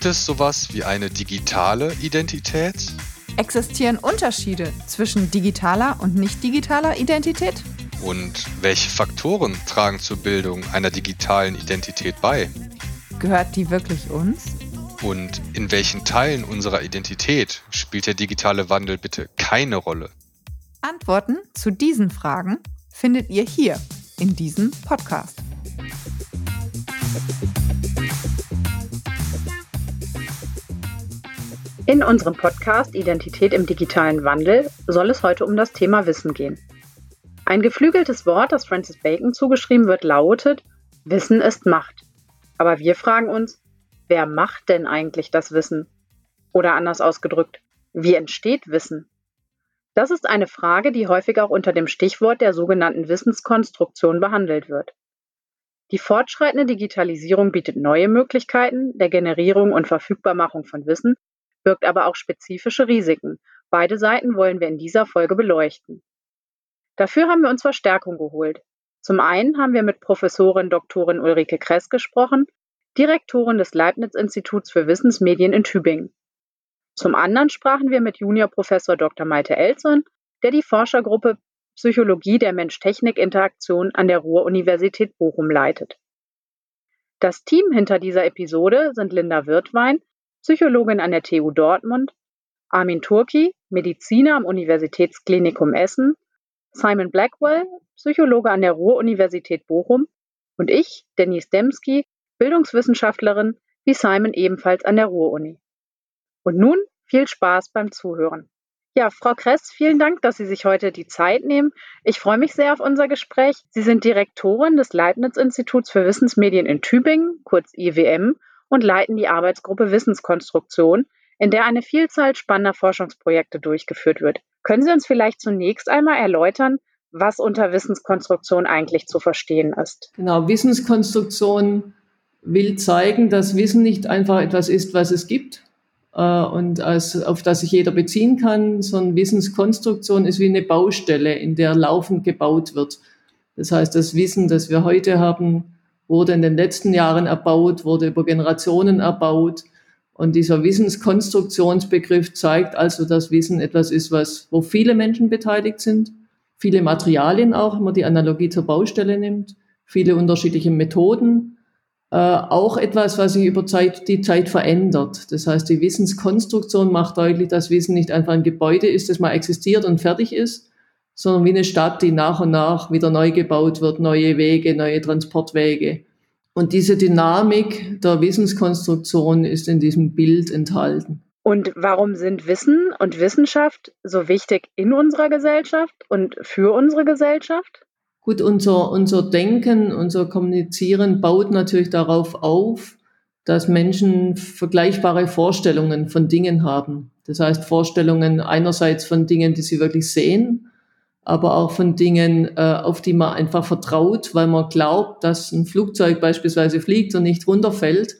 Gibt es sowas wie eine digitale Identität? Existieren Unterschiede zwischen digitaler und nicht digitaler Identität? Und welche Faktoren tragen zur Bildung einer digitalen Identität bei? Gehört die wirklich uns? Und in welchen Teilen unserer Identität spielt der digitale Wandel bitte keine Rolle? Antworten zu diesen Fragen findet ihr hier in diesem Podcast. In unserem Podcast Identität im digitalen Wandel soll es heute um das Thema Wissen gehen. Ein geflügeltes Wort, das Francis Bacon zugeschrieben wird, lautet, Wissen ist Macht. Aber wir fragen uns, wer macht denn eigentlich das Wissen? Oder anders ausgedrückt, wie entsteht Wissen? Das ist eine Frage, die häufig auch unter dem Stichwort der sogenannten Wissenskonstruktion behandelt wird. Die fortschreitende Digitalisierung bietet neue Möglichkeiten der Generierung und Verfügbarmachung von Wissen, birgt aber auch spezifische Risiken. Beide Seiten wollen wir in dieser Folge beleuchten. Dafür haben wir uns Verstärkung geholt. Zum einen haben wir mit Professorin Dr. Ulrike Kress gesprochen, Direktorin des Leibniz-Instituts für Wissensmedien in Tübingen. Zum anderen sprachen wir mit Juniorprofessor Dr. Malte Elson, der die Forschergruppe Psychologie der Mensch-Technik-Interaktion an der Ruhr-Universität Bochum leitet. Das Team hinter dieser Episode sind Linda Wirtwein, Psychologin an der TU Dortmund, Armin Turki, Mediziner am Universitätsklinikum Essen, Simon Blackwell, Psychologe an der Ruhr-Universität Bochum und ich, Denise Demski, Bildungswissenschaftlerin, wie Simon ebenfalls an der Ruhr-Uni. Und nun viel Spaß beim Zuhören. Ja, Frau Kress, vielen Dank, dass Sie sich heute die Zeit nehmen. Ich freue mich sehr auf unser Gespräch. Sie sind Direktorin des Leibniz-Instituts für Wissensmedien in Tübingen, kurz IWM, und leiten die Arbeitsgruppe Wissenskonstruktion, in der eine Vielzahl spannender Forschungsprojekte durchgeführt wird. Können Sie uns vielleicht zunächst einmal erläutern, was unter Wissenskonstruktion eigentlich zu verstehen ist? Genau, Wissenskonstruktion will zeigen, dass Wissen nicht einfach etwas ist, was es gibt, äh, und als, auf das sich jeder beziehen kann, sondern Wissenskonstruktion ist wie eine Baustelle, in der laufend gebaut wird. Das heißt, das Wissen, das wir heute haben, wurde in den letzten Jahren erbaut, wurde über Generationen erbaut. Und dieser Wissenskonstruktionsbegriff zeigt also, dass Wissen etwas ist, was, wo viele Menschen beteiligt sind, viele Materialien auch, wenn man die Analogie zur Baustelle nimmt, viele unterschiedliche Methoden, äh, auch etwas, was sich über Zeit, die Zeit verändert. Das heißt, die Wissenskonstruktion macht deutlich, dass Wissen nicht einfach ein Gebäude ist, das mal existiert und fertig ist, sondern wie eine Stadt, die nach und nach wieder neu gebaut wird, neue Wege, neue Transportwege. Und diese Dynamik der Wissenskonstruktion ist in diesem Bild enthalten. Und warum sind Wissen und Wissenschaft so wichtig in unserer Gesellschaft und für unsere Gesellschaft? Gut, unser, unser Denken, unser Kommunizieren baut natürlich darauf auf, dass Menschen vergleichbare Vorstellungen von Dingen haben. Das heißt Vorstellungen einerseits von Dingen, die sie wirklich sehen, aber auch von Dingen, äh, auf die man einfach vertraut, weil man glaubt, dass ein Flugzeug beispielsweise fliegt und nicht runterfällt.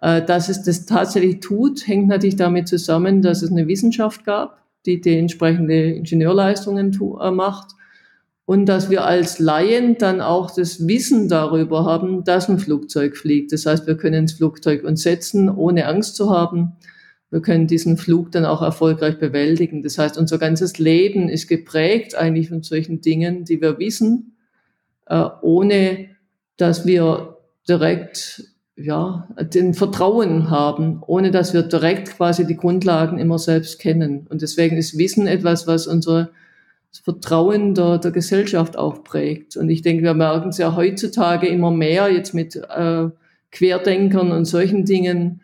Äh, dass es das tatsächlich tut, hängt natürlich damit zusammen, dass es eine Wissenschaft gab, die die entsprechende Ingenieurleistungen äh, macht und dass wir als Laien dann auch das Wissen darüber haben, dass ein Flugzeug fliegt. Das heißt, wir können ins Flugzeug uns setzen, ohne Angst zu haben. Wir können diesen Flug dann auch erfolgreich bewältigen. Das heißt, unser ganzes Leben ist geprägt eigentlich von solchen Dingen, die wir wissen, äh, ohne dass wir direkt ja, den Vertrauen haben, ohne dass wir direkt quasi die Grundlagen immer selbst kennen. Und deswegen ist Wissen etwas, was unsere das Vertrauen der, der Gesellschaft auch prägt. Und ich denke, wir merken es ja heutzutage immer mehr, jetzt mit äh, Querdenkern und solchen Dingen,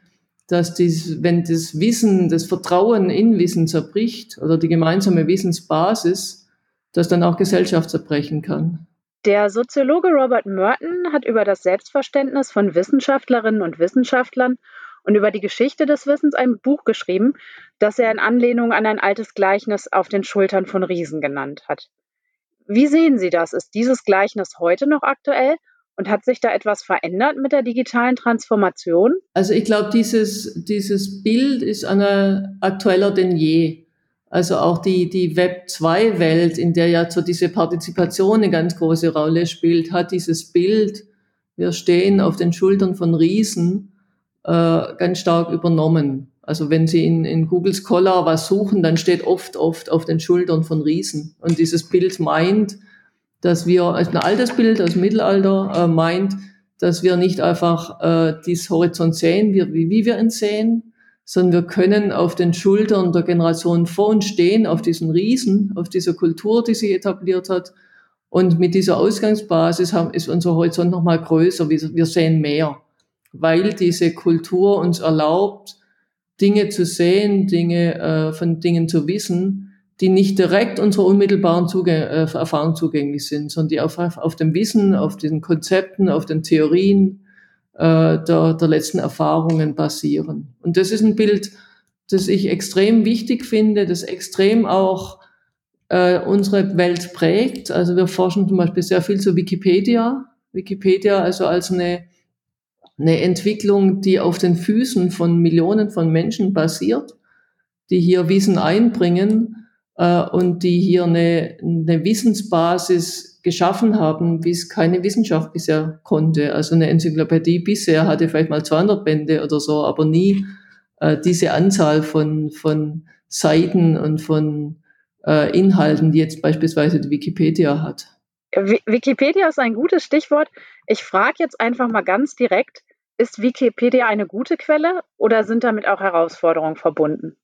dass dies, wenn das Wissen, das Vertrauen in Wissen zerbricht oder die gemeinsame Wissensbasis, dass dann auch Gesellschaft zerbrechen kann. Der Soziologe Robert Merton hat über das Selbstverständnis von Wissenschaftlerinnen und Wissenschaftlern und über die Geschichte des Wissens ein Buch geschrieben, das er in Anlehnung an ein altes Gleichnis auf den Schultern von Riesen genannt hat. Wie sehen Sie das? Ist dieses Gleichnis heute noch aktuell? Und hat sich da etwas verändert mit der digitalen Transformation? Also ich glaube, dieses, dieses Bild ist eine, aktueller denn je. Also auch die, die Web2-Welt, in der ja so diese Partizipation eine ganz große Rolle spielt, hat dieses Bild, wir stehen auf den Schultern von Riesen äh, ganz stark übernommen. Also wenn Sie in, in Google Scholar was suchen, dann steht oft, oft auf den Schultern von Riesen. Und dieses Bild meint, dass wir, ein altes Bild aus dem Mittelalter äh, meint, dass wir nicht einfach äh, dieses Horizont sehen, wie, wie wir ihn sehen, sondern wir können auf den Schultern der Generation vor uns stehen, auf diesen Riesen, auf dieser Kultur, die sich etabliert hat. Und mit dieser Ausgangsbasis haben, ist unser Horizont nochmal größer. Wir, wir sehen mehr, weil diese Kultur uns erlaubt, Dinge zu sehen, Dinge äh, von Dingen zu wissen, die nicht direkt unserer unmittelbaren Zugäng äh, Erfahrung zugänglich sind, sondern die auf, auf dem Wissen, auf den Konzepten, auf den Theorien äh, der, der letzten Erfahrungen basieren. Und das ist ein Bild, das ich extrem wichtig finde, das extrem auch äh, unsere Welt prägt. Also wir forschen zum Beispiel sehr viel zu Wikipedia. Wikipedia also als eine, eine Entwicklung, die auf den Füßen von Millionen von Menschen basiert, die hier Wissen einbringen äh, und die hier eine, eine Wissensbasis geschaffen haben, wie es keine Wissenschaft bisher konnte. Also eine Enzyklopädie bisher hatte vielleicht mal 200 Bände oder so, aber nie äh, diese Anzahl von, von Seiten und von äh, Inhalten, die jetzt beispielsweise die Wikipedia hat. Wikipedia ist ein gutes Stichwort. Ich frage jetzt einfach mal ganz direkt, ist Wikipedia eine gute Quelle oder sind damit auch Herausforderungen verbunden?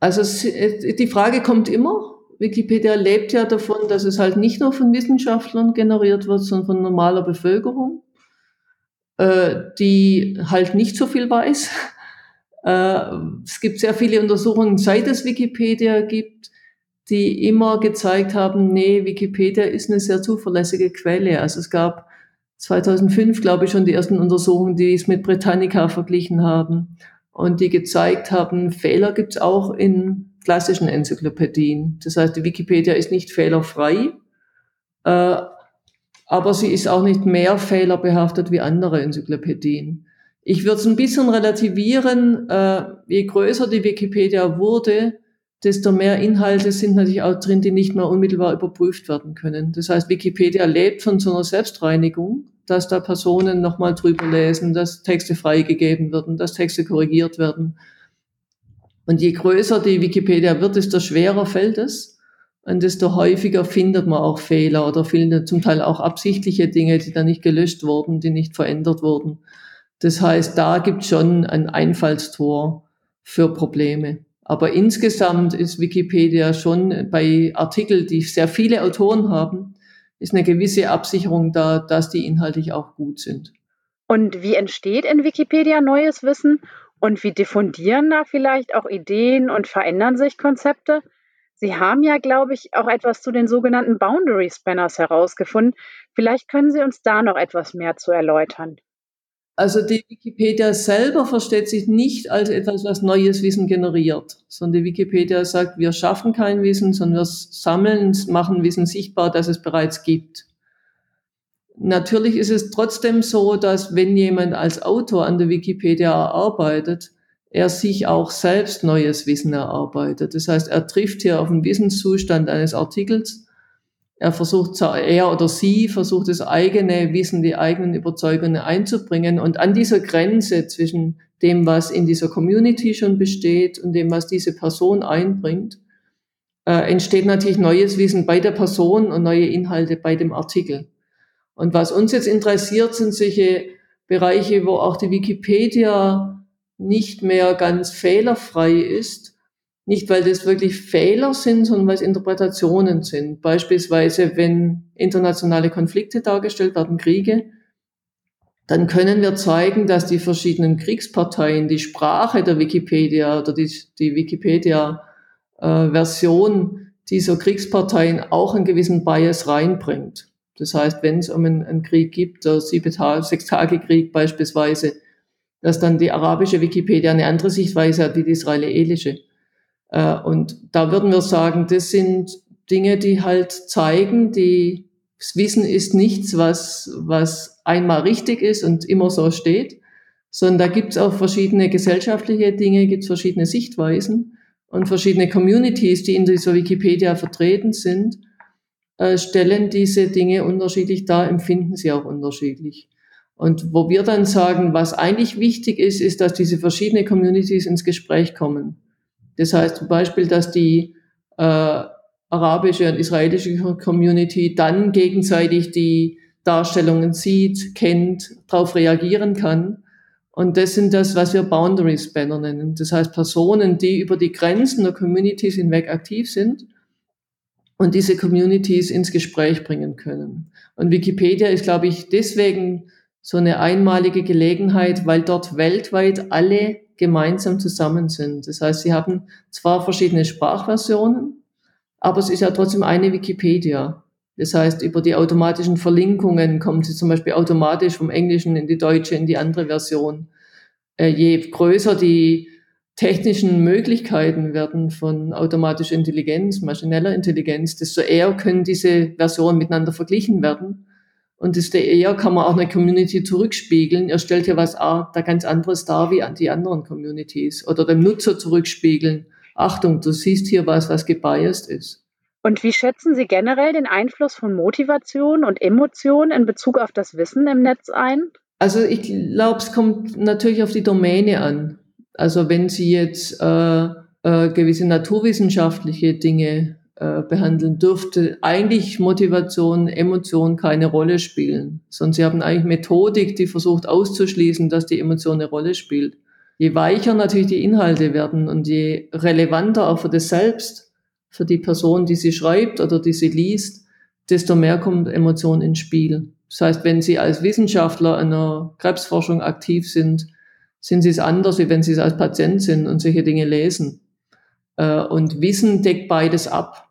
Also die Frage kommt immer. Wikipedia lebt ja davon, dass es halt nicht nur von Wissenschaftlern generiert wird, sondern von normaler Bevölkerung, äh, die halt nicht so viel weiß. Äh, es gibt sehr viele Untersuchungen, seit es Wikipedia gibt, die immer gezeigt haben, nee, Wikipedia ist eine sehr zuverlässige Quelle. Also es gab 2005, glaube ich, schon die ersten Untersuchungen, die es mit Britannica verglichen haben und die gezeigt haben, Fehler gibt es auch in klassischen Enzyklopädien. Das heißt, die Wikipedia ist nicht fehlerfrei, äh, aber sie ist auch nicht mehr fehlerbehaftet wie andere Enzyklopädien. Ich würde es ein bisschen relativieren, äh, je größer die Wikipedia wurde, desto mehr Inhalte sind natürlich auch drin, die nicht mehr unmittelbar überprüft werden können. Das heißt, Wikipedia lebt von so einer Selbstreinigung dass da Personen nochmal drüber lesen, dass Texte freigegeben werden, dass Texte korrigiert werden. Und je größer die Wikipedia wird, desto schwerer fällt es. Und desto häufiger findet man auch Fehler oder findet zum Teil auch absichtliche Dinge, die dann nicht gelöscht wurden, die nicht verändert wurden. Das heißt, da gibt es schon ein Einfallstor für Probleme. Aber insgesamt ist Wikipedia schon bei Artikeln, die sehr viele Autoren haben, ist eine gewisse Absicherung da, dass die inhaltlich auch gut sind. Und wie entsteht in Wikipedia neues Wissen? Und wie diffundieren da vielleicht auch Ideen und verändern sich Konzepte? Sie haben ja, glaube ich, auch etwas zu den sogenannten Boundary Spanners herausgefunden. Vielleicht können Sie uns da noch etwas mehr zu erläutern. Also die Wikipedia selber versteht sich nicht als etwas, was neues Wissen generiert, sondern die Wikipedia sagt, wir schaffen kein Wissen, sondern wir sammeln, machen Wissen sichtbar, das es bereits gibt. Natürlich ist es trotzdem so, dass wenn jemand als Autor an der Wikipedia arbeitet, er sich auch selbst neues Wissen erarbeitet. Das heißt, er trifft hier auf den Wissenszustand eines Artikels er versucht, er oder sie versucht, das eigene Wissen, die eigenen Überzeugungen einzubringen. Und an dieser Grenze zwischen dem, was in dieser Community schon besteht und dem, was diese Person einbringt, äh, entsteht natürlich neues Wissen bei der Person und neue Inhalte bei dem Artikel. Und was uns jetzt interessiert, sind solche Bereiche, wo auch die Wikipedia nicht mehr ganz fehlerfrei ist, nicht, weil das wirklich Fehler sind, sondern weil es Interpretationen sind. Beispielsweise, wenn internationale Konflikte dargestellt werden, Kriege, dann können wir zeigen, dass die verschiedenen Kriegsparteien die Sprache der Wikipedia oder die, die Wikipedia-Version äh, dieser Kriegsparteien auch einen gewissen Bias reinbringt. Das heißt, wenn es um einen, einen Krieg gibt, der sieben Tage, sechs Tage Krieg beispielsweise, dass dann die arabische Wikipedia eine andere Sichtweise hat wie die israelische. Äh, und da würden wir sagen, das sind Dinge, die halt zeigen, die, das Wissen ist nichts, was, was einmal richtig ist und immer so steht, sondern da gibt es auch verschiedene gesellschaftliche Dinge, gibt es verschiedene Sichtweisen und verschiedene Communities, die in dieser Wikipedia vertreten sind, äh, stellen diese Dinge unterschiedlich dar, empfinden sie auch unterschiedlich. Und wo wir dann sagen, was eigentlich wichtig ist, ist, dass diese verschiedenen Communities ins Gespräch kommen. Das heißt zum Beispiel, dass die äh, arabische und israelische Community dann gegenseitig die Darstellungen sieht, kennt, darauf reagieren kann. Und das sind das, was wir Boundary Spanner nennen. Das heißt Personen, die über die Grenzen der Communities hinweg aktiv sind und diese Communities ins Gespräch bringen können. Und Wikipedia ist, glaube ich, deswegen so eine einmalige Gelegenheit, weil dort weltweit alle gemeinsam zusammen sind. Das heißt, sie haben zwar verschiedene Sprachversionen, aber es ist ja trotzdem eine Wikipedia. Das heißt, über die automatischen Verlinkungen kommen sie zum Beispiel automatisch vom Englischen in die deutsche, in die andere Version. Äh, je größer die technischen Möglichkeiten werden von automatischer Intelligenz, maschineller Intelligenz, desto eher können diese Versionen miteinander verglichen werden. Und desto eher kann man auch eine Community zurückspiegeln. Er stellt ja was da ganz anderes dar wie die anderen Communities. Oder dem Nutzer zurückspiegeln. Achtung, du siehst hier was, was gebiased ist. Und wie schätzen Sie generell den Einfluss von Motivation und Emotion in Bezug auf das Wissen im Netz ein? Also ich glaube, es kommt natürlich auf die Domäne an. Also wenn Sie jetzt äh, äh, gewisse naturwissenschaftliche Dinge äh, behandeln, dürfte eigentlich Motivation, Emotion keine Rolle spielen. Sondern Sie haben eigentlich Methodik, die versucht auszuschließen, dass die Emotion eine Rolle spielt. Je weicher natürlich die Inhalte werden und je relevanter auch für das Selbst, für die Person, die sie schreibt oder die sie liest, desto mehr kommt Emotion ins Spiel. Das heißt, wenn Sie als Wissenschaftler in der Krebsforschung aktiv sind, sind Sie es anders, wie wenn Sie es als Patient sind und solche Dinge lesen. Äh, und Wissen deckt beides ab.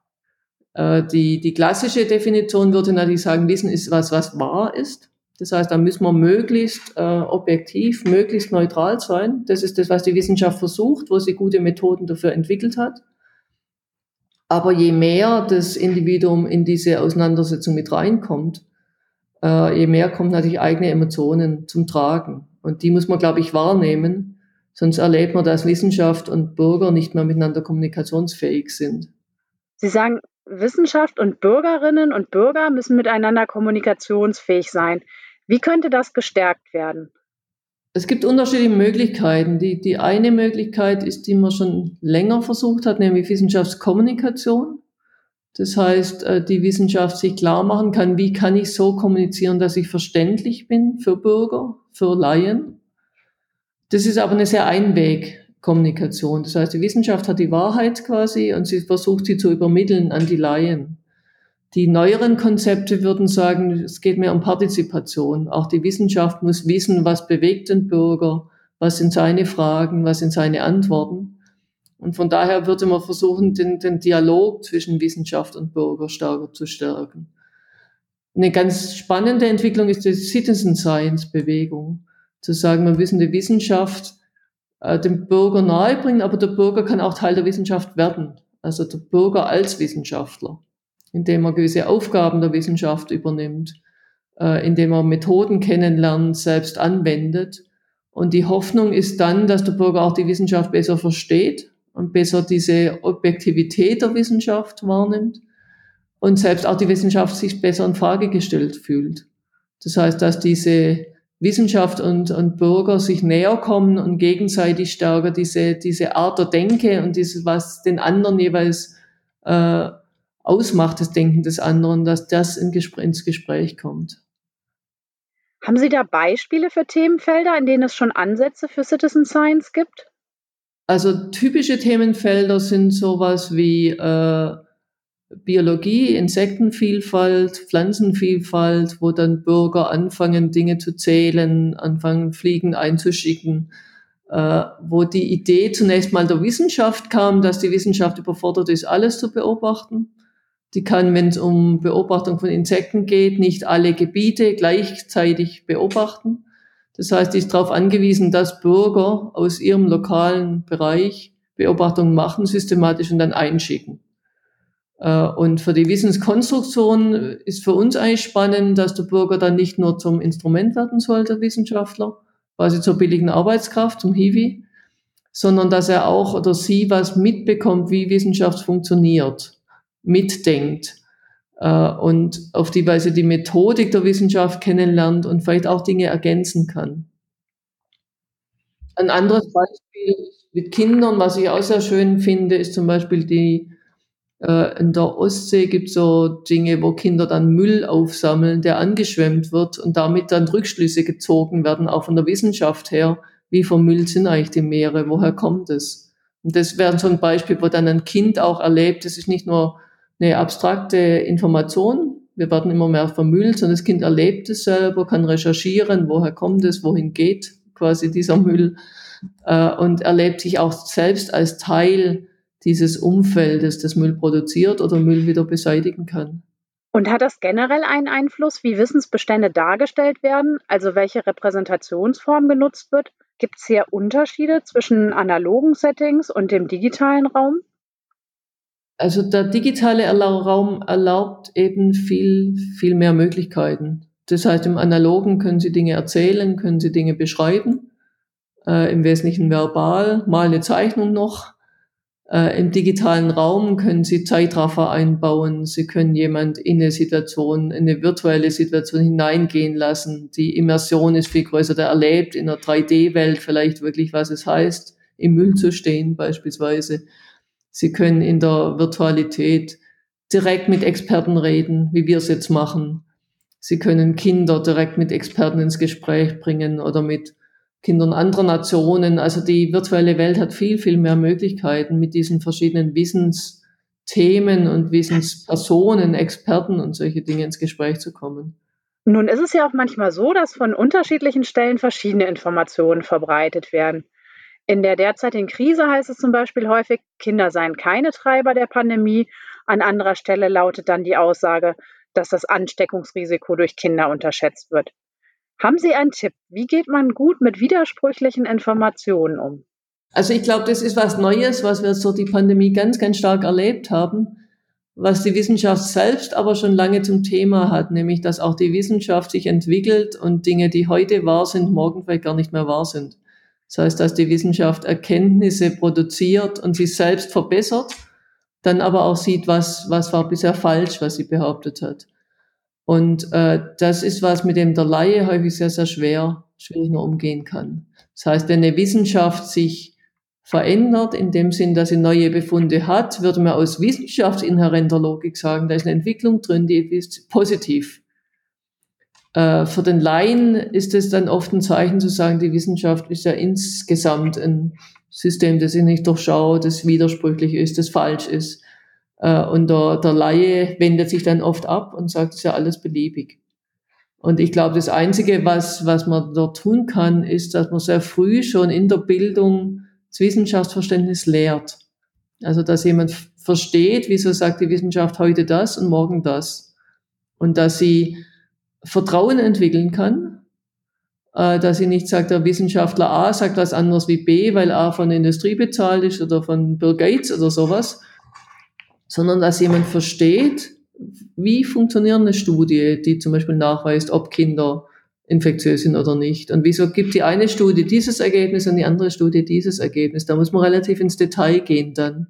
Äh, die, die klassische Definition würde natürlich sagen, Wissen ist was, was wahr ist. Das heißt, da müssen wir möglichst äh, objektiv, möglichst neutral sein. Das ist das, was die Wissenschaft versucht, wo sie gute Methoden dafür entwickelt hat. Aber je mehr das Individuum in diese Auseinandersetzung mit reinkommt, äh, je mehr kommt natürlich eigene Emotionen zum Tragen. Und die muss man, glaube ich, wahrnehmen. Sonst erlebt man, dass Wissenschaft und Bürger nicht mehr miteinander kommunikationsfähig sind. Sie sagen, Wissenschaft und Bürgerinnen und Bürger müssen miteinander kommunikationsfähig sein. Wie könnte das gestärkt werden? Es gibt unterschiedliche Möglichkeiten. Die, die eine Möglichkeit ist, die man schon länger versucht hat, nämlich Wissenschaftskommunikation. Das heißt, äh, die Wissenschaft sich klar machen kann, wie kann ich so kommunizieren, dass ich verständlich bin für Bürger, für Laien. Das ist aber eine sehr Einwegkommunikation. Das heißt, die Wissenschaft hat die Wahrheit quasi und sie versucht sie zu übermitteln an die Laien. Die neueren Konzepte würden sagen, es geht mehr um Partizipation. Auch die Wissenschaft muss wissen, was bewegt den Bürger, was sind seine Fragen, was sind seine Antworten. Und von daher würde man versuchen, den, den Dialog zwischen Wissenschaft und Bürger stärker zu stärken. Eine ganz spannende Entwicklung ist die Citizen Science Bewegung. Zu sagen, wir müssen die Wissenschaft äh, dem Bürger nahebringen, aber der Bürger kann auch Teil der Wissenschaft werden. Also der Bürger als Wissenschaftler indem er gewisse Aufgaben der Wissenschaft übernimmt, äh, indem er Methoden kennenlernt, selbst anwendet. Und die Hoffnung ist dann, dass der Bürger auch die Wissenschaft besser versteht und besser diese Objektivität der Wissenschaft wahrnimmt und selbst auch die Wissenschaft sich besser in Frage gestellt fühlt. Das heißt, dass diese Wissenschaft und, und Bürger sich näher kommen und gegenseitig stärker diese, diese Art der Denke und dieses, was den anderen jeweils äh, ausmacht, das Denken des anderen, dass das in Gespr ins Gespräch kommt. Haben Sie da Beispiele für Themenfelder, in denen es schon Ansätze für Citizen Science gibt? Also typische Themenfelder sind sowas wie äh, Biologie, Insektenvielfalt, Pflanzenvielfalt, wo dann Bürger anfangen, Dinge zu zählen, anfangen, Fliegen einzuschicken, äh, wo die Idee zunächst mal der Wissenschaft kam, dass die Wissenschaft überfordert ist, alles zu beobachten. Die kann, wenn es um Beobachtung von Insekten geht, nicht alle Gebiete gleichzeitig beobachten. Das heißt, die ist darauf angewiesen, dass Bürger aus ihrem lokalen Bereich Beobachtungen machen, systematisch und dann einschicken. Äh, und für die Wissenskonstruktion ist für uns eigentlich spannend, dass der Bürger dann nicht nur zum Instrument werden soll, der Wissenschaftler, quasi zur billigen Arbeitskraft, zum Hiwi, sondern dass er auch oder sie was mitbekommt, wie Wissenschaft funktioniert mitdenkt, äh, und auf die Weise die Methodik der Wissenschaft kennenlernt und vielleicht auch Dinge ergänzen kann. Ein anderes Beispiel mit Kindern, was ich auch sehr schön finde, ist zum Beispiel die äh, in der Ostsee gibt es so Dinge, wo Kinder dann Müll aufsammeln, der angeschwemmt wird und damit dann Rückschlüsse gezogen werden, auch von der Wissenschaft her. Wie vermüllt sind eigentlich die Meere? Woher kommt es? Und das wäre so ein Beispiel, wo dann ein Kind auch erlebt, das ist nicht nur eine abstrakte Information, wir werden immer mehr vermüllt, sondern das Kind erlebt es selber, kann recherchieren, woher kommt es, wohin geht quasi dieser Müll äh, und erlebt sich auch selbst als Teil dieses Umfeldes, das Müll produziert oder Müll wieder beseitigen kann. Und hat das generell einen Einfluss, wie Wissensbestände dargestellt werden, also welche Repräsentationsform genutzt wird? Gibt es hier Unterschiede zwischen analogen Settings und dem digitalen Raum? Also der digitale Raum erlaubt eben viel, viel mehr Möglichkeiten. Das heißt, im Analogen können Sie Dinge erzählen, können Sie Dinge beschreiben, äh, im Wesentlichen verbal, mal eine Zeichnung noch. Äh, Im digitalen Raum können Sie Zeitraffer einbauen. Sie können jemand in eine Situation, in eine virtuelle Situation hineingehen lassen. Die Immersion ist viel größer. Der erlebt in einer 3D-Welt vielleicht wirklich, was es heißt, im Müll zu stehen beispielsweise. Sie können in der Virtualität direkt mit Experten reden, wie wir es jetzt machen. Sie können Kinder direkt mit Experten ins Gespräch bringen oder mit Kindern anderer Nationen. Also die virtuelle Welt hat viel, viel mehr Möglichkeiten, mit diesen verschiedenen Wissensthemen und Wissenspersonen, Experten und solche Dinge ins Gespräch zu kommen. Nun ist es ja auch manchmal so, dass von unterschiedlichen Stellen verschiedene Informationen verbreitet werden. In der derzeitigen Krise heißt es zum Beispiel häufig, Kinder seien keine Treiber der Pandemie. An anderer Stelle lautet dann die Aussage, dass das Ansteckungsrisiko durch Kinder unterschätzt wird. Haben Sie einen Tipp? Wie geht man gut mit widersprüchlichen Informationen um? Also ich glaube, das ist was Neues, was wir so die Pandemie ganz, ganz stark erlebt haben, was die Wissenschaft selbst aber schon lange zum Thema hat, nämlich dass auch die Wissenschaft sich entwickelt und Dinge, die heute wahr sind, morgen vielleicht gar nicht mehr wahr sind. Das heißt, dass die Wissenschaft Erkenntnisse produziert und sich selbst verbessert, dann aber auch sieht, was, was war bisher falsch, was sie behauptet hat. Und äh, das ist was, mit dem der Laie häufig sehr, sehr schwer, schwierig nur umgehen kann. Das heißt, wenn eine Wissenschaft sich verändert, in dem Sinn, dass sie neue Befunde hat, würde man aus wissenschaftsinhärenter Logik sagen, da ist eine Entwicklung drin, die ist positiv. Äh, für den Laien ist es dann oft ein Zeichen zu sagen, die Wissenschaft ist ja insgesamt ein System, das sich nicht durchschaut, das widersprüchlich ist, das falsch ist. Äh, und der, der Laie wendet sich dann oft ab und sagt, es ist ja alles beliebig. Und ich glaube, das Einzige, was, was man dort tun kann, ist, dass man sehr früh schon in der Bildung das Wissenschaftsverständnis lehrt. Also, dass jemand versteht, wieso sagt die Wissenschaft heute das und morgen das. Und dass sie Vertrauen entwickeln kann, äh, dass sie nicht sagt, der Wissenschaftler A sagt was anderes wie B, weil A von der Industrie bezahlt ist oder von Bill Gates oder sowas, sondern dass jemand versteht, wie funktioniert eine Studie, die zum Beispiel nachweist, ob Kinder infektiös sind oder nicht. Und wieso gibt die eine Studie dieses Ergebnis und die andere Studie dieses Ergebnis? Da muss man relativ ins Detail gehen dann.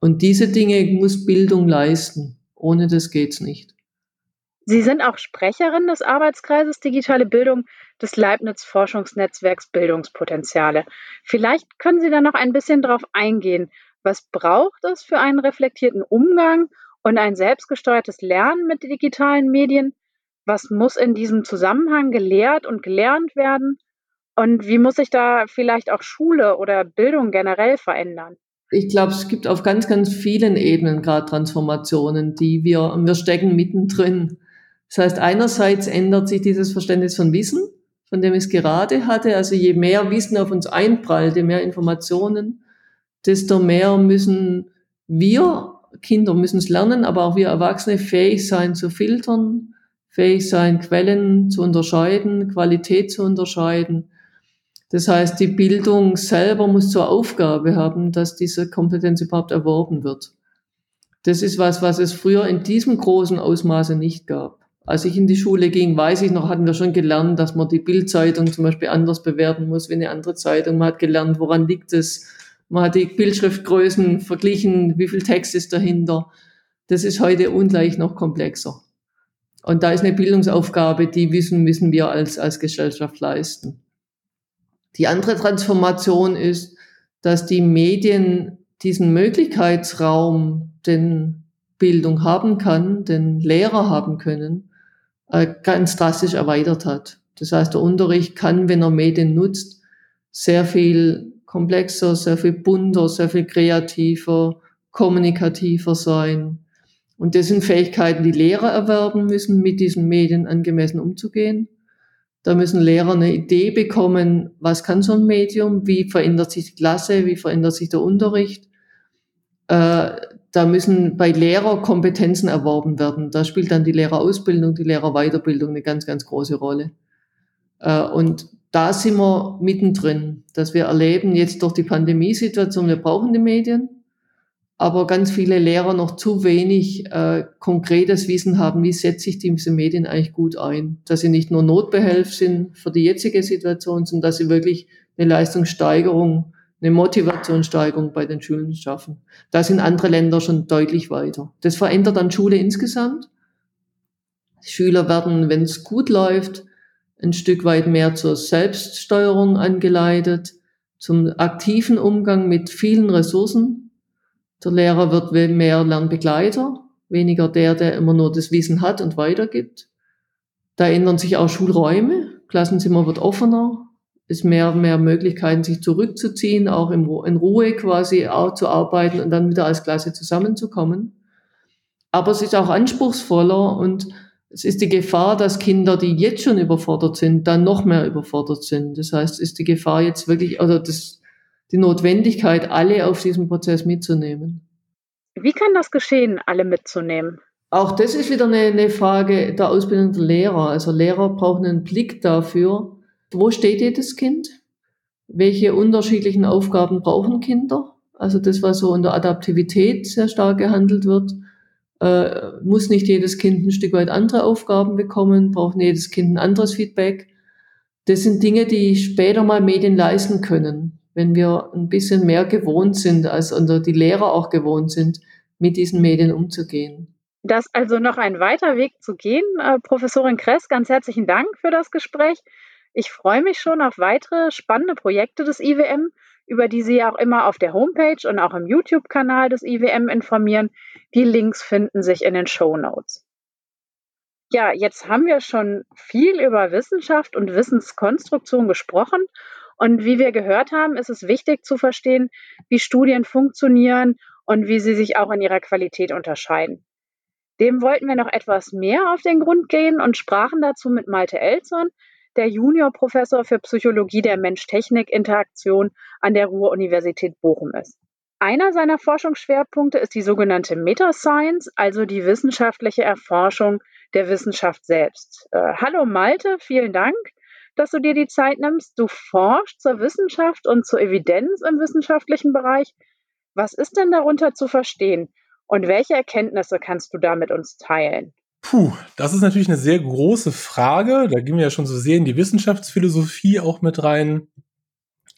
Und diese Dinge muss Bildung leisten. Ohne das geht's nicht. Sie sind auch Sprecherin des Arbeitskreises Digitale Bildung des Leibniz Forschungsnetzwerks Bildungspotenziale. Vielleicht können Sie da noch ein bisschen drauf eingehen. Was braucht es für einen reflektierten Umgang und ein selbstgesteuertes Lernen mit digitalen Medien? Was muss in diesem Zusammenhang gelehrt und gelernt werden? Und wie muss sich da vielleicht auch Schule oder Bildung generell verändern? Ich glaube, es gibt auf ganz, ganz vielen Ebenen gerade Transformationen, die wir, wir stecken mittendrin. Das heißt, einerseits ändert sich dieses Verständnis von Wissen, von dem ich es gerade hatte. Also je mehr Wissen auf uns einprallt, je mehr Informationen, desto mehr müssen wir, Kinder müssen es lernen, aber auch wir Erwachsene fähig sein zu filtern, fähig sein, Quellen zu unterscheiden, Qualität zu unterscheiden. Das heißt, die Bildung selber muss zur Aufgabe haben, dass diese Kompetenz überhaupt erworben wird. Das ist was, was es früher in diesem großen Ausmaße nicht gab. Als ich in die Schule ging, weiß ich noch, hatten wir schon gelernt, dass man die Bildzeitung zum Beispiel anders bewerten muss wie eine andere Zeitung. Man hat gelernt, woran liegt es. Man hat die Bildschriftgrößen verglichen, wie viel Text ist dahinter. das ist heute ungleich noch komplexer. Und da ist eine Bildungsaufgabe, die wissen, müssen wir als, als Gesellschaft leisten. Die andere Transformation ist, dass die Medien diesen Möglichkeitsraum, den Bildung haben kann, den Lehrer haben können, äh, ganz drastisch erweitert hat. Das heißt, der Unterricht kann, wenn er Medien nutzt, sehr viel komplexer, sehr viel bunter, sehr viel kreativer, kommunikativer sein. Und das sind Fähigkeiten, die Lehrer erwerben müssen, mit diesen Medien angemessen umzugehen. Da müssen Lehrer eine Idee bekommen, was kann so ein Medium, wie verändert sich die Klasse, wie verändert sich der Unterricht. Äh, da müssen bei Lehrer Kompetenzen erworben werden. Da spielt dann die Lehrerausbildung, die Lehrerweiterbildung eine ganz, ganz große Rolle. Äh, und da sind wir mittendrin, dass wir erleben jetzt durch die Pandemiesituation, wir brauchen die Medien aber ganz viele Lehrer noch zu wenig äh, konkretes Wissen haben, wie setze ich diese Medien eigentlich gut ein. Dass sie nicht nur Notbehelf sind für die jetzige Situation, sondern dass sie wirklich eine Leistungssteigerung, eine Motivationssteigerung bei den Schulen schaffen. Da sind andere Länder schon deutlich weiter. Das verändert dann Schule insgesamt. Schüler werden, wenn es gut läuft, ein Stück weit mehr zur Selbststeuerung angeleitet, zum aktiven Umgang mit vielen Ressourcen, der Lehrer wird mehr Lernbegleiter, weniger der, der immer nur das Wissen hat und weitergibt. Da ändern sich auch Schulräume. Klassenzimmer wird offener. Ist mehr, mehr Möglichkeiten, sich zurückzuziehen, auch in Ruhe quasi auch zu arbeiten und dann wieder als Klasse zusammenzukommen. Aber es ist auch anspruchsvoller und es ist die Gefahr, dass Kinder, die jetzt schon überfordert sind, dann noch mehr überfordert sind. Das heißt, ist die Gefahr jetzt wirklich, oder das die Notwendigkeit, alle auf diesem Prozess mitzunehmen. Wie kann das geschehen, alle mitzunehmen? Auch das ist wieder eine, eine Frage der Ausbildung der Lehrer. Also Lehrer brauchen einen Blick dafür, wo steht jedes Kind? Welche unterschiedlichen Aufgaben brauchen Kinder? Also das, was so in der Adaptivität sehr stark gehandelt wird, äh, muss nicht jedes Kind ein Stück weit andere Aufgaben bekommen, braucht nicht jedes Kind ein anderes Feedback. Das sind Dinge, die später mal Medien leisten können wenn wir ein bisschen mehr gewohnt sind, als die Lehrer auch gewohnt sind, mit diesen Medien umzugehen. Das also noch ein weiter Weg zu gehen. Äh, Professorin Kress, ganz herzlichen Dank für das Gespräch. Ich freue mich schon auf weitere spannende Projekte des IWM, über die Sie auch immer auf der Homepage und auch im YouTube-Kanal des IWM informieren. Die Links finden sich in den Show Notes. Ja, jetzt haben wir schon viel über Wissenschaft und Wissenskonstruktion gesprochen und wie wir gehört haben, ist es wichtig zu verstehen, wie Studien funktionieren und wie sie sich auch in ihrer Qualität unterscheiden. Dem wollten wir noch etwas mehr auf den Grund gehen und sprachen dazu mit Malte Elzon, der Juniorprofessor für Psychologie der Mensch-Technik-Interaktion an der Ruhr-Universität Bochum ist. Einer seiner Forschungsschwerpunkte ist die sogenannte Meta-Science, also die wissenschaftliche Erforschung der Wissenschaft selbst. Äh, hallo Malte, vielen Dank dass du dir die Zeit nimmst. Du forschst zur Wissenschaft und zur Evidenz im wissenschaftlichen Bereich. Was ist denn darunter zu verstehen? Und welche Erkenntnisse kannst du da mit uns teilen? Puh, das ist natürlich eine sehr große Frage. Da gehen wir ja schon so sehr in die Wissenschaftsphilosophie auch mit rein.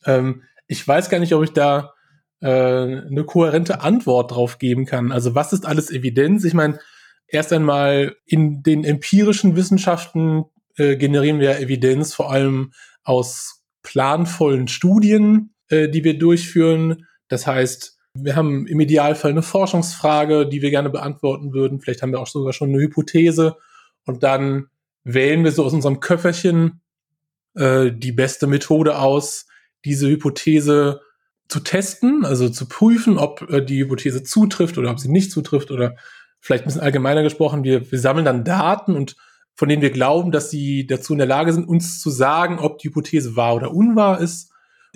Ähm, ich weiß gar nicht, ob ich da äh, eine kohärente Antwort drauf geben kann. Also was ist alles Evidenz? Ich meine, erst einmal in den empirischen Wissenschaften äh, generieren wir Evidenz vor allem aus planvollen Studien, äh, die wir durchführen. Das heißt, wir haben im Idealfall eine Forschungsfrage, die wir gerne beantworten würden. Vielleicht haben wir auch sogar schon eine Hypothese. Und dann wählen wir so aus unserem Köfferchen äh, die beste Methode aus, diese Hypothese zu testen, also zu prüfen, ob äh, die Hypothese zutrifft oder ob sie nicht zutrifft oder vielleicht ein bisschen allgemeiner gesprochen, wir, wir sammeln dann Daten und von denen wir glauben, dass sie dazu in der Lage sind, uns zu sagen, ob die Hypothese wahr oder unwahr ist.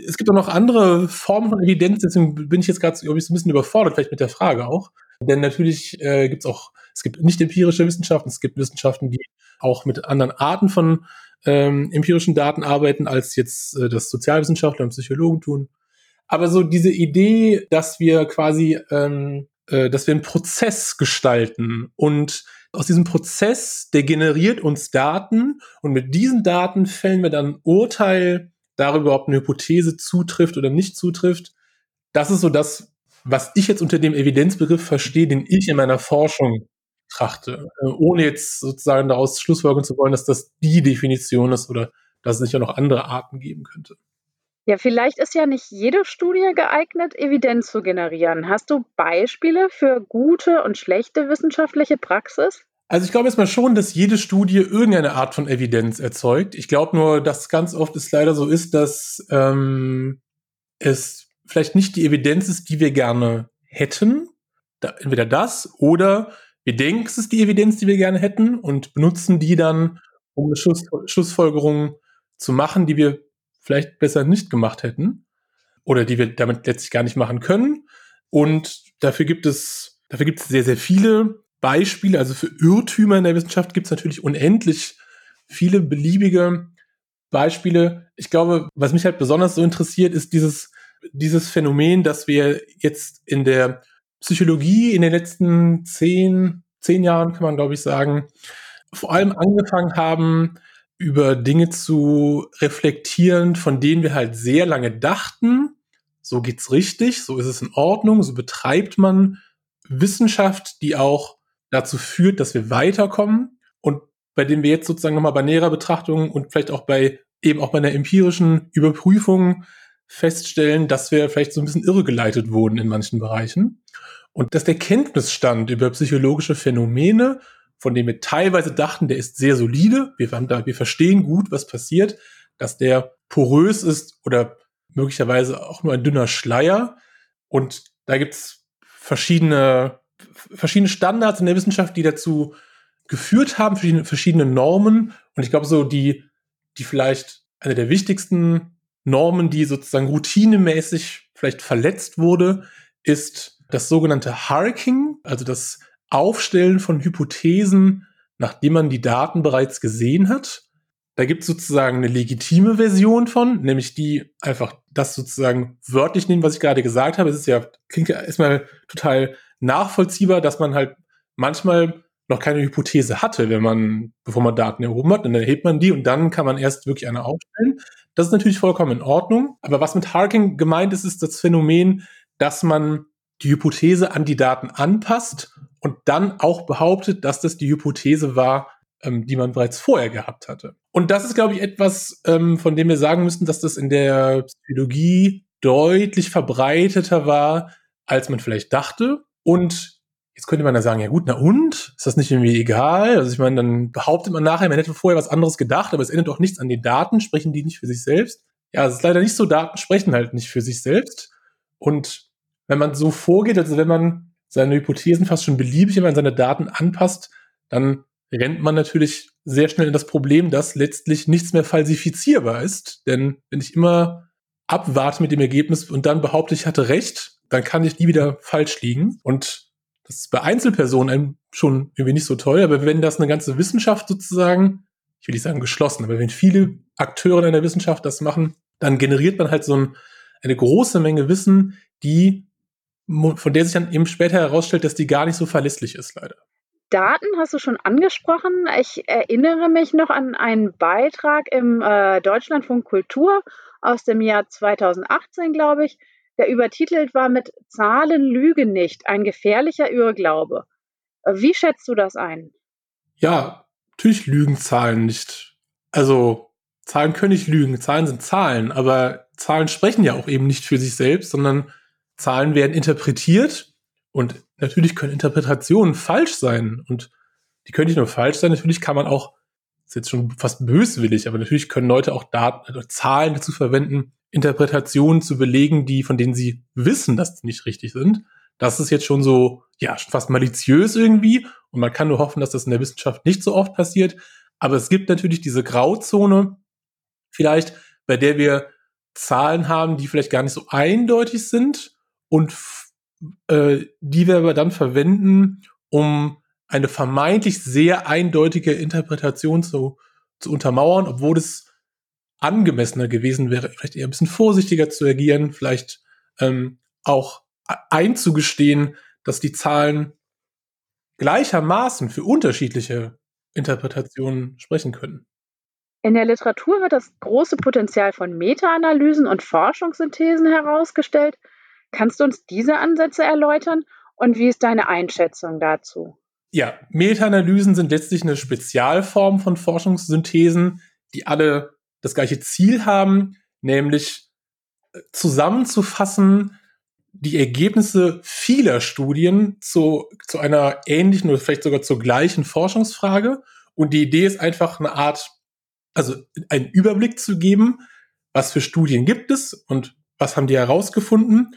Es gibt auch noch andere Formen von Evidenz, deswegen bin ich jetzt gerade ein bisschen überfordert, vielleicht mit der Frage auch. Denn natürlich äh, gibt es auch, es gibt nicht empirische Wissenschaften, es gibt Wissenschaften, die auch mit anderen Arten von ähm, empirischen Daten arbeiten, als jetzt äh, das Sozialwissenschaftler und Psychologen tun. Aber so diese Idee, dass wir quasi, ähm, äh, dass wir einen Prozess gestalten und aus diesem Prozess, der generiert uns Daten und mit diesen Daten fällen wir dann ein Urteil darüber, ob eine Hypothese zutrifft oder nicht zutrifft. Das ist so das, was ich jetzt unter dem Evidenzbegriff verstehe, den ich in meiner Forschung trachte, äh, ohne jetzt sozusagen daraus schlussfolgern zu wollen, dass das die Definition ist oder dass es nicht auch noch andere Arten geben könnte. Ja, vielleicht ist ja nicht jede Studie geeignet, Evidenz zu generieren. Hast du Beispiele für gute und schlechte wissenschaftliche Praxis? Also ich glaube erstmal schon, dass jede Studie irgendeine Art von Evidenz erzeugt. Ich glaube nur, dass ganz oft es leider so ist, dass ähm, es vielleicht nicht die Evidenz ist, die wir gerne hätten. Da, entweder das oder wir denken, es ist die Evidenz, die wir gerne hätten und benutzen die dann, um eine Schluss, Schlussfolgerung zu machen, die wir vielleicht besser nicht gemacht hätten oder die wir damit letztlich gar nicht machen können. Und dafür gibt es, dafür gibt es sehr, sehr viele Beispiele. Also für Irrtümer in der Wissenschaft gibt es natürlich unendlich viele beliebige Beispiele. Ich glaube, was mich halt besonders so interessiert, ist dieses, dieses Phänomen, dass wir jetzt in der Psychologie in den letzten zehn, zehn Jahren, kann man glaube ich sagen, vor allem angefangen haben, über Dinge zu reflektieren, von denen wir halt sehr lange dachten, so geht's richtig, so ist es in Ordnung, so betreibt man Wissenschaft, die auch dazu führt, dass wir weiterkommen und bei dem wir jetzt sozusagen nochmal bei näherer Betrachtung und vielleicht auch bei eben auch bei einer empirischen Überprüfung feststellen, dass wir vielleicht so ein bisschen irregeleitet wurden in manchen Bereichen und dass der Kenntnisstand über psychologische Phänomene von dem wir teilweise dachten, der ist sehr solide. Wir, haben da, wir verstehen gut, was passiert, dass der porös ist oder möglicherweise auch nur ein dünner Schleier. Und da gibt's verschiedene, verschiedene Standards in der Wissenschaft, die dazu geführt haben, verschiedene, verschiedene Normen. Und ich glaube, so die, die vielleicht eine der wichtigsten Normen, die sozusagen routinemäßig vielleicht verletzt wurde, ist das sogenannte Harking, also das Aufstellen von Hypothesen, nachdem man die Daten bereits gesehen hat. Da gibt es sozusagen eine legitime Version von, nämlich die einfach das sozusagen wörtlich nehmen, was ich gerade gesagt habe. Es ist ja, klingt ja erstmal total nachvollziehbar, dass man halt manchmal noch keine Hypothese hatte, wenn man, bevor man Daten erhoben hat, dann erhebt man die und dann kann man erst wirklich eine aufstellen. Das ist natürlich vollkommen in Ordnung. Aber was mit Harking gemeint ist, ist das Phänomen, dass man die Hypothese an die Daten anpasst und dann auch behauptet, dass das die Hypothese war, ähm, die man bereits vorher gehabt hatte. Und das ist, glaube ich, etwas, ähm, von dem wir sagen müssen, dass das in der Psychologie deutlich verbreiteter war, als man vielleicht dachte. Und jetzt könnte man da sagen, ja gut, na und? Ist das nicht irgendwie egal? Also ich meine, dann behauptet man nachher, man hätte vorher was anderes gedacht, aber es ändert doch nichts an den Daten, sprechen die nicht für sich selbst. Ja, es ist leider nicht so, Daten sprechen halt nicht für sich selbst. Und wenn man so vorgeht, also wenn man seine Hypothesen fast schon beliebig, wenn man seine Daten anpasst, dann rennt man natürlich sehr schnell in das Problem, dass letztlich nichts mehr falsifizierbar ist. Denn wenn ich immer abwarte mit dem Ergebnis und dann behaupte, ich hatte recht, dann kann ich nie wieder falsch liegen. Und das ist bei Einzelpersonen schon irgendwie nicht so toll. Aber wenn das eine ganze Wissenschaft sozusagen, ich will nicht sagen geschlossen, aber wenn viele Akteure in der Wissenschaft das machen, dann generiert man halt so ein, eine große Menge Wissen, die von der sich dann eben später herausstellt, dass die gar nicht so verlässlich ist, leider. Daten hast du schon angesprochen. Ich erinnere mich noch an einen Beitrag im äh, Deutschlandfunk Kultur aus dem Jahr 2018, glaube ich, der übertitelt war mit Zahlen lügen nicht, ein gefährlicher Irrglaube. Wie schätzt du das ein? Ja, natürlich lügen Zahlen nicht. Also Zahlen können nicht lügen, Zahlen sind Zahlen, aber Zahlen sprechen ja auch eben nicht für sich selbst, sondern Zahlen werden interpretiert und natürlich können Interpretationen falsch sein und die können nicht nur falsch sein, natürlich kann man auch, ist jetzt schon fast böswillig, aber natürlich können Leute auch Daten, also Zahlen dazu verwenden, Interpretationen zu belegen, die, von denen sie wissen, dass die nicht richtig sind. Das ist jetzt schon so, ja, schon fast maliziös irgendwie und man kann nur hoffen, dass das in der Wissenschaft nicht so oft passiert. Aber es gibt natürlich diese Grauzone, vielleicht, bei der wir Zahlen haben, die vielleicht gar nicht so eindeutig sind und äh, die wir aber dann verwenden, um eine vermeintlich sehr eindeutige Interpretation zu, zu untermauern, obwohl es angemessener gewesen wäre, vielleicht eher ein bisschen vorsichtiger zu agieren, vielleicht ähm, auch einzugestehen, dass die Zahlen gleichermaßen für unterschiedliche Interpretationen sprechen können. In der Literatur wird das große Potenzial von Meta-Analysen und Forschungssynthesen herausgestellt, Kannst du uns diese Ansätze erläutern und wie ist deine Einschätzung dazu? Ja, Meta-Analysen sind letztlich eine Spezialform von Forschungssynthesen, die alle das gleiche Ziel haben, nämlich äh, zusammenzufassen die Ergebnisse vieler Studien zu, zu einer ähnlichen oder vielleicht sogar zur gleichen Forschungsfrage. Und die Idee ist einfach eine Art, also einen Überblick zu geben, was für Studien gibt es und was haben die herausgefunden.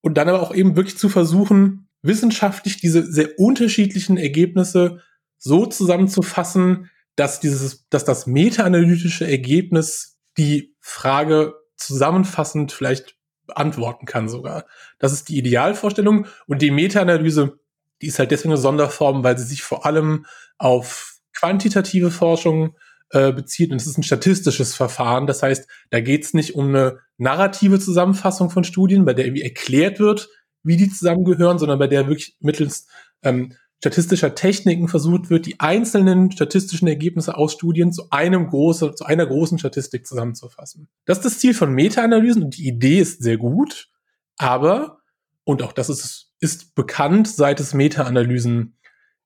Und dann aber auch eben wirklich zu versuchen, wissenschaftlich diese sehr unterschiedlichen Ergebnisse so zusammenzufassen, dass dieses, dass das meta-analytische Ergebnis die Frage zusammenfassend vielleicht beantworten kann sogar. Das ist die Idealvorstellung und die Meta-Analyse, die ist halt deswegen eine Sonderform, weil sie sich vor allem auf quantitative Forschung äh, bezieht und es ist ein statistisches Verfahren. Das heißt, da geht es nicht um eine narrative Zusammenfassung von Studien, bei der irgendwie erklärt wird, wie die zusammengehören, sondern bei der wirklich mittels ähm, statistischer Techniken versucht wird, die einzelnen statistischen Ergebnisse aus Studien zu einem großen, zu einer großen Statistik zusammenzufassen. Das ist das Ziel von Meta-Analysen und die Idee ist sehr gut, aber, und auch das ist, ist bekannt, seit es Meta-Analysen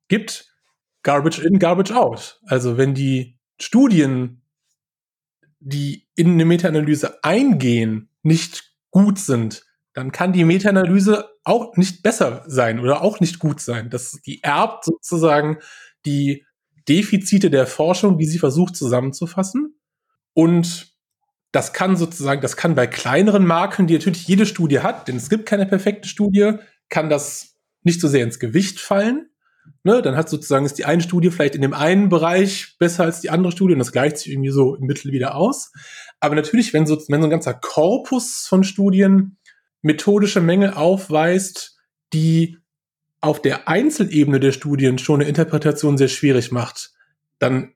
gibt, Garbage in, Garbage out. Also wenn die Studien, die in eine Meta-Analyse eingehen, nicht gut sind, dann kann die Meta-Analyse auch nicht besser sein oder auch nicht gut sein. Das, die erbt sozusagen die Defizite der Forschung, die sie versucht zusammenzufassen. Und das kann sozusagen, das kann bei kleineren Marken, die natürlich jede Studie hat, denn es gibt keine perfekte Studie, kann das nicht so sehr ins Gewicht fallen. Ne, dann hat sozusagen ist die eine Studie vielleicht in dem einen Bereich besser als die andere Studie und das gleicht sich irgendwie so im Mittel wieder aus. Aber natürlich, wenn so, wenn so ein ganzer Korpus von Studien methodische Mängel aufweist, die auf der Einzelebene der Studien schon eine Interpretation sehr schwierig macht, dann,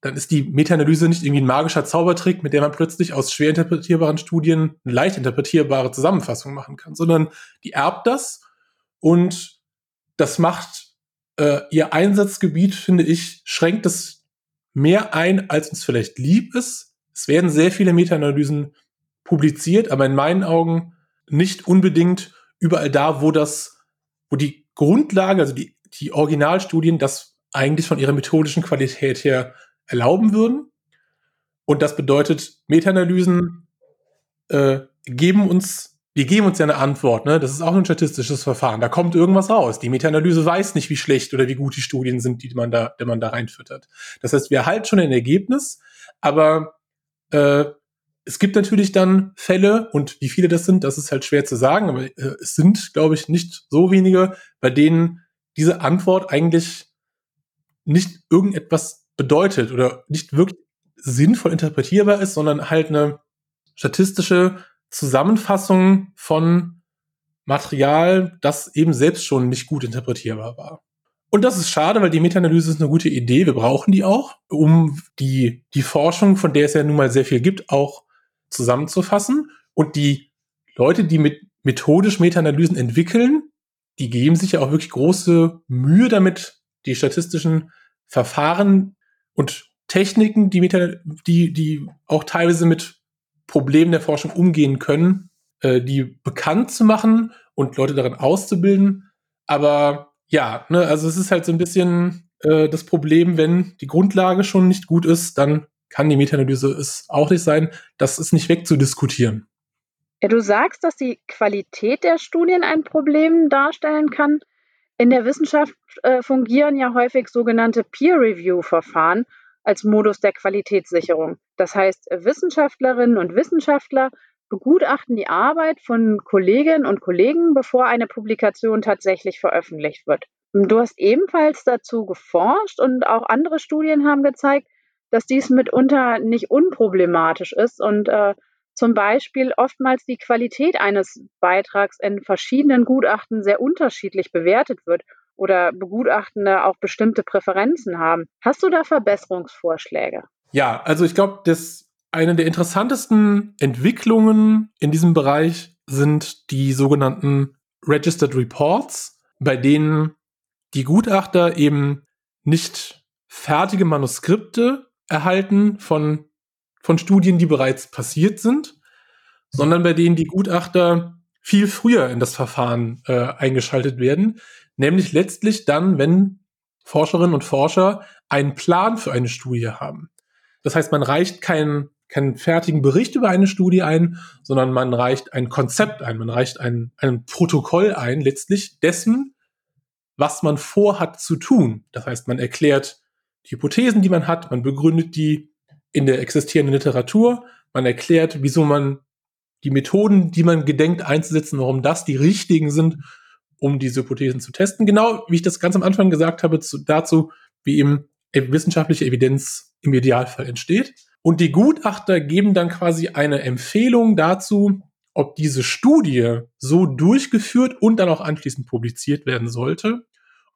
dann ist die Meta-Analyse nicht irgendwie ein magischer Zaubertrick, mit der man plötzlich aus schwer interpretierbaren Studien eine leicht interpretierbare Zusammenfassung machen kann, sondern die erbt das und das macht äh, ihr Einsatzgebiet, finde ich, schränkt es mehr ein, als uns vielleicht lieb ist. Es werden sehr viele Meta-Analysen publiziert, aber in meinen Augen nicht unbedingt überall da, wo das, wo die Grundlage, also die, die Originalstudien das eigentlich von ihrer methodischen Qualität her erlauben würden. Und das bedeutet, Meta-Analysen äh, geben uns, die geben uns ja eine Antwort, ne? Das ist auch ein statistisches Verfahren. Da kommt irgendwas raus. Die Meta-Analyse weiß nicht, wie schlecht oder wie gut die Studien sind, die man da, die man da reinfüttert. Das heißt, wir erhalten schon ein Ergebnis, aber äh, es gibt natürlich dann Fälle, und wie viele das sind, das ist halt schwer zu sagen, aber äh, es sind, glaube ich, nicht so wenige, bei denen diese Antwort eigentlich nicht irgendetwas bedeutet oder nicht wirklich sinnvoll interpretierbar ist, sondern halt eine statistische Zusammenfassung von Material, das eben selbst schon nicht gut interpretierbar war. Und das ist schade, weil die Meta-Analyse ist eine gute Idee. Wir brauchen die auch, um die, die Forschung, von der es ja nun mal sehr viel gibt, auch zusammenzufassen. Und die Leute, die mit methodisch Meta-Analysen entwickeln, die geben sich ja auch wirklich große Mühe damit, die statistischen Verfahren und Techniken, die, Meta, die, die auch teilweise mit Problemen der Forschung umgehen können, äh, die bekannt zu machen und Leute darin auszubilden. Aber ja, ne, also es ist halt so ein bisschen äh, das Problem, wenn die Grundlage schon nicht gut ist, dann kann die Meta-Analyse es auch nicht sein. Das ist nicht wegzudiskutieren. Ja, du sagst, dass die Qualität der Studien ein Problem darstellen kann. In der Wissenschaft äh, fungieren ja häufig sogenannte Peer-Review-Verfahren als Modus der Qualitätssicherung. Das heißt, Wissenschaftlerinnen und Wissenschaftler begutachten die Arbeit von Kolleginnen und Kollegen, bevor eine Publikation tatsächlich veröffentlicht wird. Du hast ebenfalls dazu geforscht und auch andere Studien haben gezeigt, dass dies mitunter nicht unproblematisch ist und äh, zum Beispiel oftmals die Qualität eines Beitrags in verschiedenen Gutachten sehr unterschiedlich bewertet wird oder Begutachtende auch bestimmte Präferenzen haben. Hast du da Verbesserungsvorschläge? Ja, also ich glaube, dass eine der interessantesten Entwicklungen in diesem Bereich sind die sogenannten Registered Reports, bei denen die Gutachter eben nicht fertige Manuskripte erhalten von, von Studien, die bereits passiert sind, sondern bei denen die Gutachter viel früher in das Verfahren äh, eingeschaltet werden, nämlich letztlich dann, wenn Forscherinnen und Forscher einen Plan für eine Studie haben. Das heißt, man reicht keinen keinen fertigen Bericht über eine Studie ein, sondern man reicht ein Konzept ein, man reicht ein, ein Protokoll ein, letztlich dessen, was man vorhat zu tun. Das heißt, man erklärt Hypothesen, die man hat, man begründet die in der existierenden Literatur, man erklärt, wieso man die Methoden, die man gedenkt einzusetzen, warum das die richtigen sind, um diese Hypothesen zu testen. Genau wie ich das ganz am Anfang gesagt habe, zu, dazu, wie eben wissenschaftliche Evidenz im Idealfall entsteht. Und die Gutachter geben dann quasi eine Empfehlung dazu, ob diese Studie so durchgeführt und dann auch anschließend publiziert werden sollte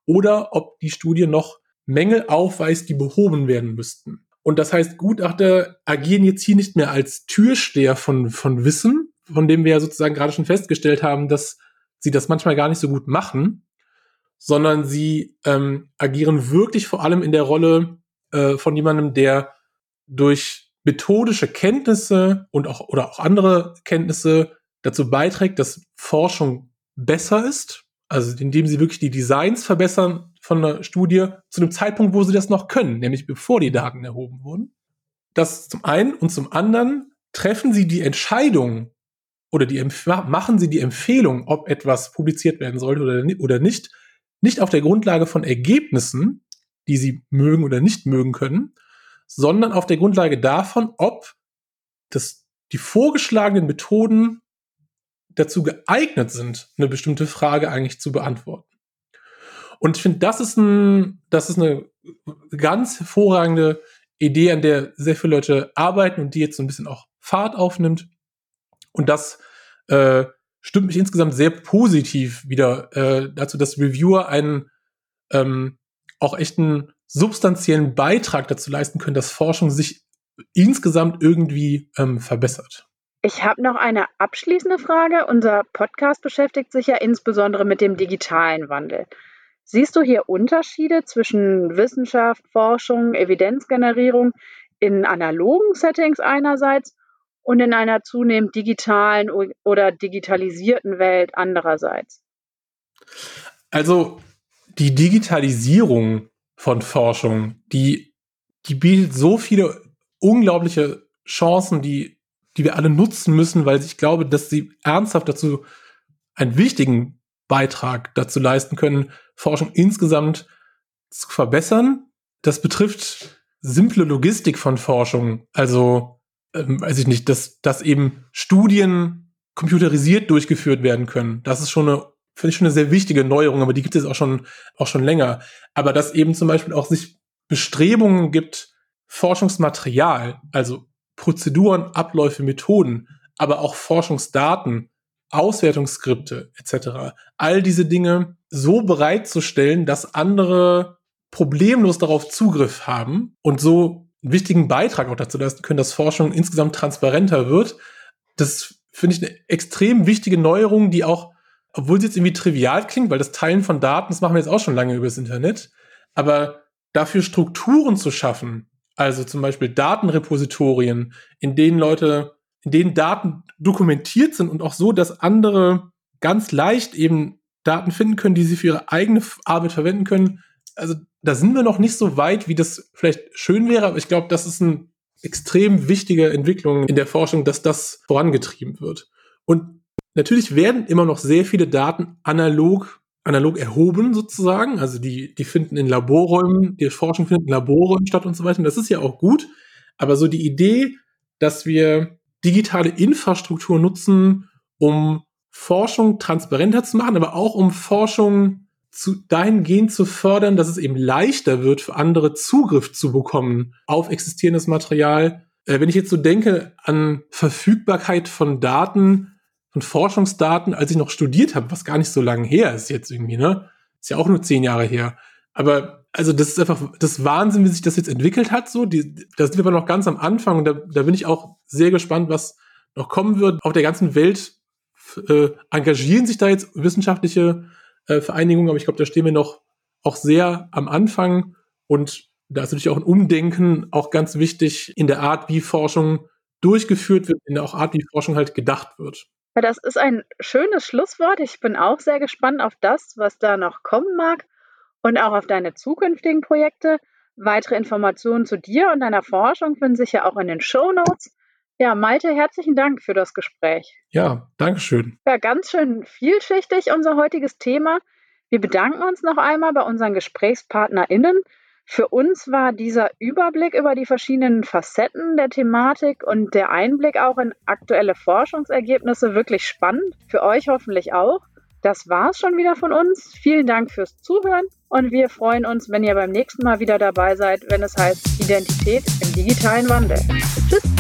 oder ob die Studie noch Mängel aufweist, die behoben werden müssten. Und das heißt, Gutachter agieren jetzt hier nicht mehr als Türsteher von, von Wissen, von dem wir ja sozusagen gerade schon festgestellt haben, dass sie das manchmal gar nicht so gut machen, sondern sie ähm, agieren wirklich vor allem in der Rolle äh, von jemandem, der durch methodische Kenntnisse und auch oder auch andere Kenntnisse dazu beiträgt, dass Forschung besser ist, also indem sie wirklich die Designs verbessern von der Studie zu einem Zeitpunkt, wo sie das noch können, nämlich bevor die Daten erhoben wurden. Das zum einen und zum anderen treffen sie die Entscheidung oder die machen sie die Empfehlung, ob etwas publiziert werden sollte oder, oder nicht, nicht auf der Grundlage von Ergebnissen, die sie mögen oder nicht mögen können, sondern auf der Grundlage davon, ob das, die vorgeschlagenen Methoden dazu geeignet sind, eine bestimmte Frage eigentlich zu beantworten. Und ich finde, das ist ein, das ist eine ganz hervorragende Idee, an der sehr viele Leute arbeiten und die jetzt so ein bisschen auch Fahrt aufnimmt. Und das äh, stimmt mich insgesamt sehr positiv wieder äh, dazu, dass Reviewer einen ähm, auch echt einen substanziellen Beitrag dazu leisten können, dass Forschung sich insgesamt irgendwie ähm, verbessert. Ich habe noch eine abschließende Frage. Unser Podcast beschäftigt sich ja insbesondere mit dem digitalen Wandel. Siehst du hier Unterschiede zwischen Wissenschaft, Forschung, Evidenzgenerierung in analogen Settings einerseits und in einer zunehmend digitalen oder digitalisierten Welt andererseits? Also die Digitalisierung von Forschung, die, die bietet so viele unglaubliche Chancen, die, die wir alle nutzen müssen, weil ich glaube, dass sie ernsthaft dazu einen wichtigen Beitrag dazu leisten können, Forschung insgesamt zu verbessern. Das betrifft simple Logistik von Forschung. Also, ähm, weiß ich nicht, dass, dass eben Studien computerisiert durchgeführt werden können. Das ist schon eine finde ich schon eine sehr wichtige Neuerung, aber die gibt es auch schon, auch schon länger. Aber dass eben zum Beispiel auch sich Bestrebungen gibt, Forschungsmaterial, also Prozeduren, Abläufe, Methoden, aber auch Forschungsdaten, Auswertungsskripte etc. All diese Dinge so bereitzustellen, dass andere problemlos darauf Zugriff haben und so einen wichtigen Beitrag auch dazu leisten können, dass Forschung insgesamt transparenter wird. Das finde ich eine extrem wichtige Neuerung, die auch obwohl sie jetzt irgendwie trivial klingt, weil das Teilen von Daten, das machen wir jetzt auch schon lange übers Internet, aber dafür Strukturen zu schaffen, also zum Beispiel Datenrepositorien, in denen Leute, in denen Daten dokumentiert sind und auch so, dass andere ganz leicht eben Daten finden können, die sie für ihre eigene Arbeit verwenden können. Also da sind wir noch nicht so weit, wie das vielleicht schön wäre, aber ich glaube, das ist eine extrem wichtige Entwicklung in der Forschung, dass das vorangetrieben wird. Und Natürlich werden immer noch sehr viele Daten analog, analog erhoben sozusagen. Also die, die finden in Laborräumen, die Forschung findet in Laborräumen statt und so weiter. Und das ist ja auch gut. Aber so die Idee, dass wir digitale Infrastruktur nutzen, um Forschung transparenter zu machen, aber auch um Forschung zu, dahingehend zu fördern, dass es eben leichter wird, für andere Zugriff zu bekommen auf existierendes Material. Äh, wenn ich jetzt so denke an Verfügbarkeit von Daten, von Forschungsdaten, als ich noch studiert habe, was gar nicht so lange her ist jetzt irgendwie, ne? Ist ja auch nur zehn Jahre her. Aber also das ist einfach das Wahnsinn, wie sich das jetzt entwickelt hat. So, die, da sind wir aber noch ganz am Anfang und da, da bin ich auch sehr gespannt, was noch kommen wird. Auf der ganzen Welt äh, engagieren sich da jetzt wissenschaftliche äh, Vereinigungen, aber ich glaube, da stehen wir noch auch sehr am Anfang und da ist natürlich auch ein Umdenken auch ganz wichtig in der Art, wie Forschung durchgeführt wird, in der auch Art, wie Forschung halt gedacht wird. Ja, das ist ein schönes Schlusswort. Ich bin auch sehr gespannt auf das, was da noch kommen mag und auch auf deine zukünftigen Projekte. Weitere Informationen zu dir und deiner Forschung finden sich ja auch in den Show Notes. Ja, Malte, herzlichen Dank für das Gespräch. Ja, Dankeschön. Ja, ganz schön vielschichtig unser heutiges Thema. Wir bedanken uns noch einmal bei unseren GesprächspartnerInnen. Für uns war dieser Überblick über die verschiedenen Facetten der Thematik und der Einblick auch in aktuelle Forschungsergebnisse wirklich spannend. Für euch hoffentlich auch. Das war's schon wieder von uns. Vielen Dank fürs Zuhören und wir freuen uns, wenn ihr beim nächsten Mal wieder dabei seid, wenn es heißt Identität im digitalen Wandel. Tschüss!